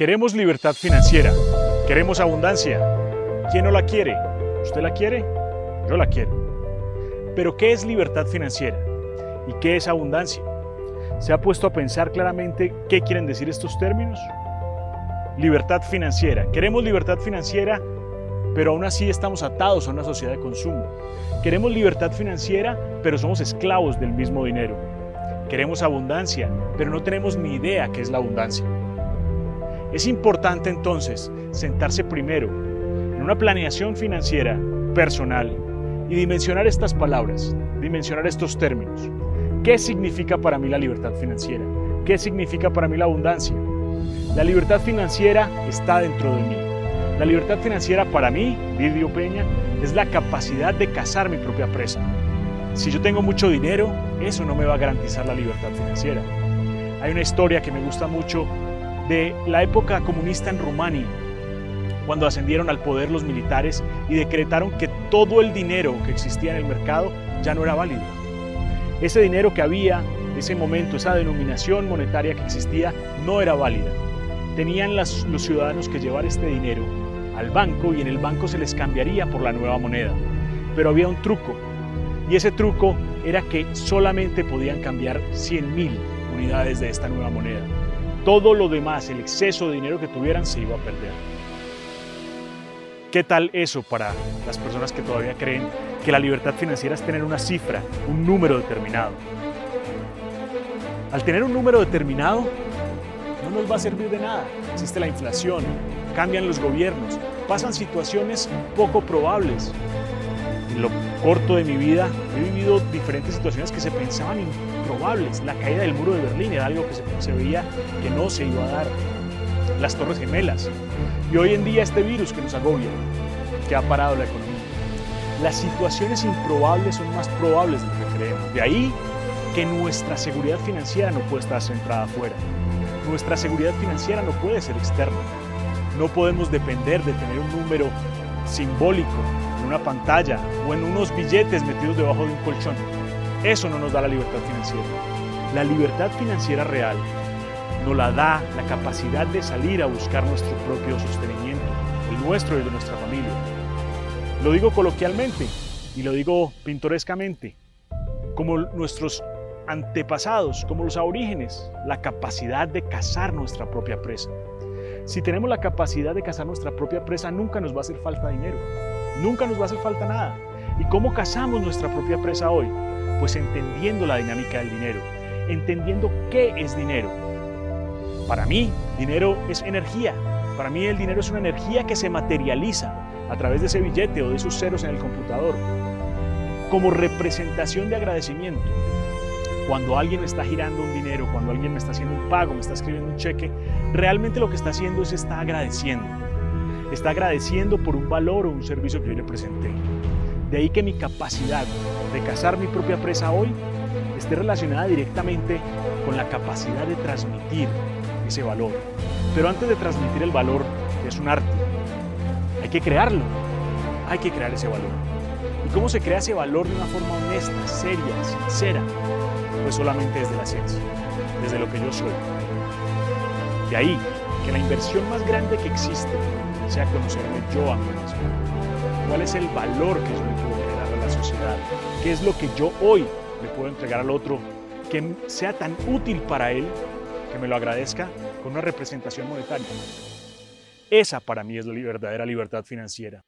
Queremos libertad financiera, queremos abundancia. ¿Quién no la quiere? ¿Usted la quiere? Yo la quiero. Pero ¿qué es libertad financiera? ¿Y qué es abundancia? ¿Se ha puesto a pensar claramente qué quieren decir estos términos? Libertad financiera. Queremos libertad financiera, pero aún así estamos atados a una sociedad de consumo. Queremos libertad financiera, pero somos esclavos del mismo dinero. Queremos abundancia, pero no tenemos ni idea qué es la abundancia. Es importante entonces sentarse primero en una planeación financiera personal y dimensionar estas palabras, dimensionar estos términos. ¿Qué significa para mí la libertad financiera? ¿Qué significa para mí la abundancia? La libertad financiera está dentro de mí. La libertad financiera para mí, Didio Peña, es la capacidad de cazar mi propia presa. Si yo tengo mucho dinero, eso no me va a garantizar la libertad financiera. Hay una historia que me gusta mucho de la época comunista en Rumania, cuando ascendieron al poder los militares y decretaron que todo el dinero que existía en el mercado ya no era válido. Ese dinero que había, ese momento, esa denominación monetaria que existía, no era válida. Tenían los ciudadanos que llevar este dinero al banco y en el banco se les cambiaría por la nueva moneda. Pero había un truco, y ese truco era que solamente podían cambiar 100.000 unidades de esta nueva moneda. Todo lo demás, el exceso de dinero que tuvieran, se iba a perder. ¿Qué tal eso para las personas que todavía creen que la libertad financiera es tener una cifra, un número determinado? Al tener un número determinado, no nos va a servir de nada. Existe la inflación, cambian los gobiernos, pasan situaciones poco probables. Lo corto de mi vida he vivido diferentes situaciones que se pensaban improbables. La caída del muro de Berlín era algo que se, veía que no se iba a dar. Las Torres Gemelas. Y hoy en día este virus que nos agobia, que ha parado la economía. Las situaciones improbables son más probables de lo que creemos. De ahí que nuestra seguridad financiera no puede estar centrada afuera. Nuestra seguridad financiera no puede ser externa. No podemos depender de tener un número simbólico en una pantalla o en unos billetes metidos debajo de un colchón. Eso no nos da la libertad financiera. La libertad financiera real nos la da la capacidad de salir a buscar nuestro propio sostenimiento, el nuestro y el de nuestra familia. Lo digo coloquialmente y lo digo pintorescamente, como nuestros antepasados, como los aborígenes, la capacidad de cazar nuestra propia presa. Si tenemos la capacidad de cazar nuestra propia presa, nunca nos va a hacer falta dinero, nunca nos va a hacer falta nada. ¿Y cómo cazamos nuestra propia presa hoy? Pues entendiendo la dinámica del dinero, entendiendo qué es dinero. Para mí, dinero es energía. Para mí el dinero es una energía que se materializa a través de ese billete o de esos ceros en el computador, como representación de agradecimiento. Cuando alguien está girando un dinero, cuando alguien me está haciendo un pago, me está escribiendo un cheque, realmente lo que está haciendo es está agradeciendo. Está agradeciendo por un valor o un servicio que yo le presenté. De ahí que mi capacidad de cazar mi propia presa hoy esté relacionada directamente con la capacidad de transmitir ese valor. Pero antes de transmitir el valor, es un arte. Hay que crearlo. Hay que crear ese valor. ¿Y cómo se crea ese valor de una forma honesta, seria, sincera? Pues solamente desde la ciencia, desde lo que yo soy. De ahí que la inversión más grande que existe sea conocerme yo a mí mismo. ¿Cuál es el valor que yo le puedo generar a la sociedad? ¿Qué es lo que yo hoy le puedo entregar al otro que sea tan útil para él que me lo agradezca con una representación monetaria? Esa para mí es la verdadera libertad financiera.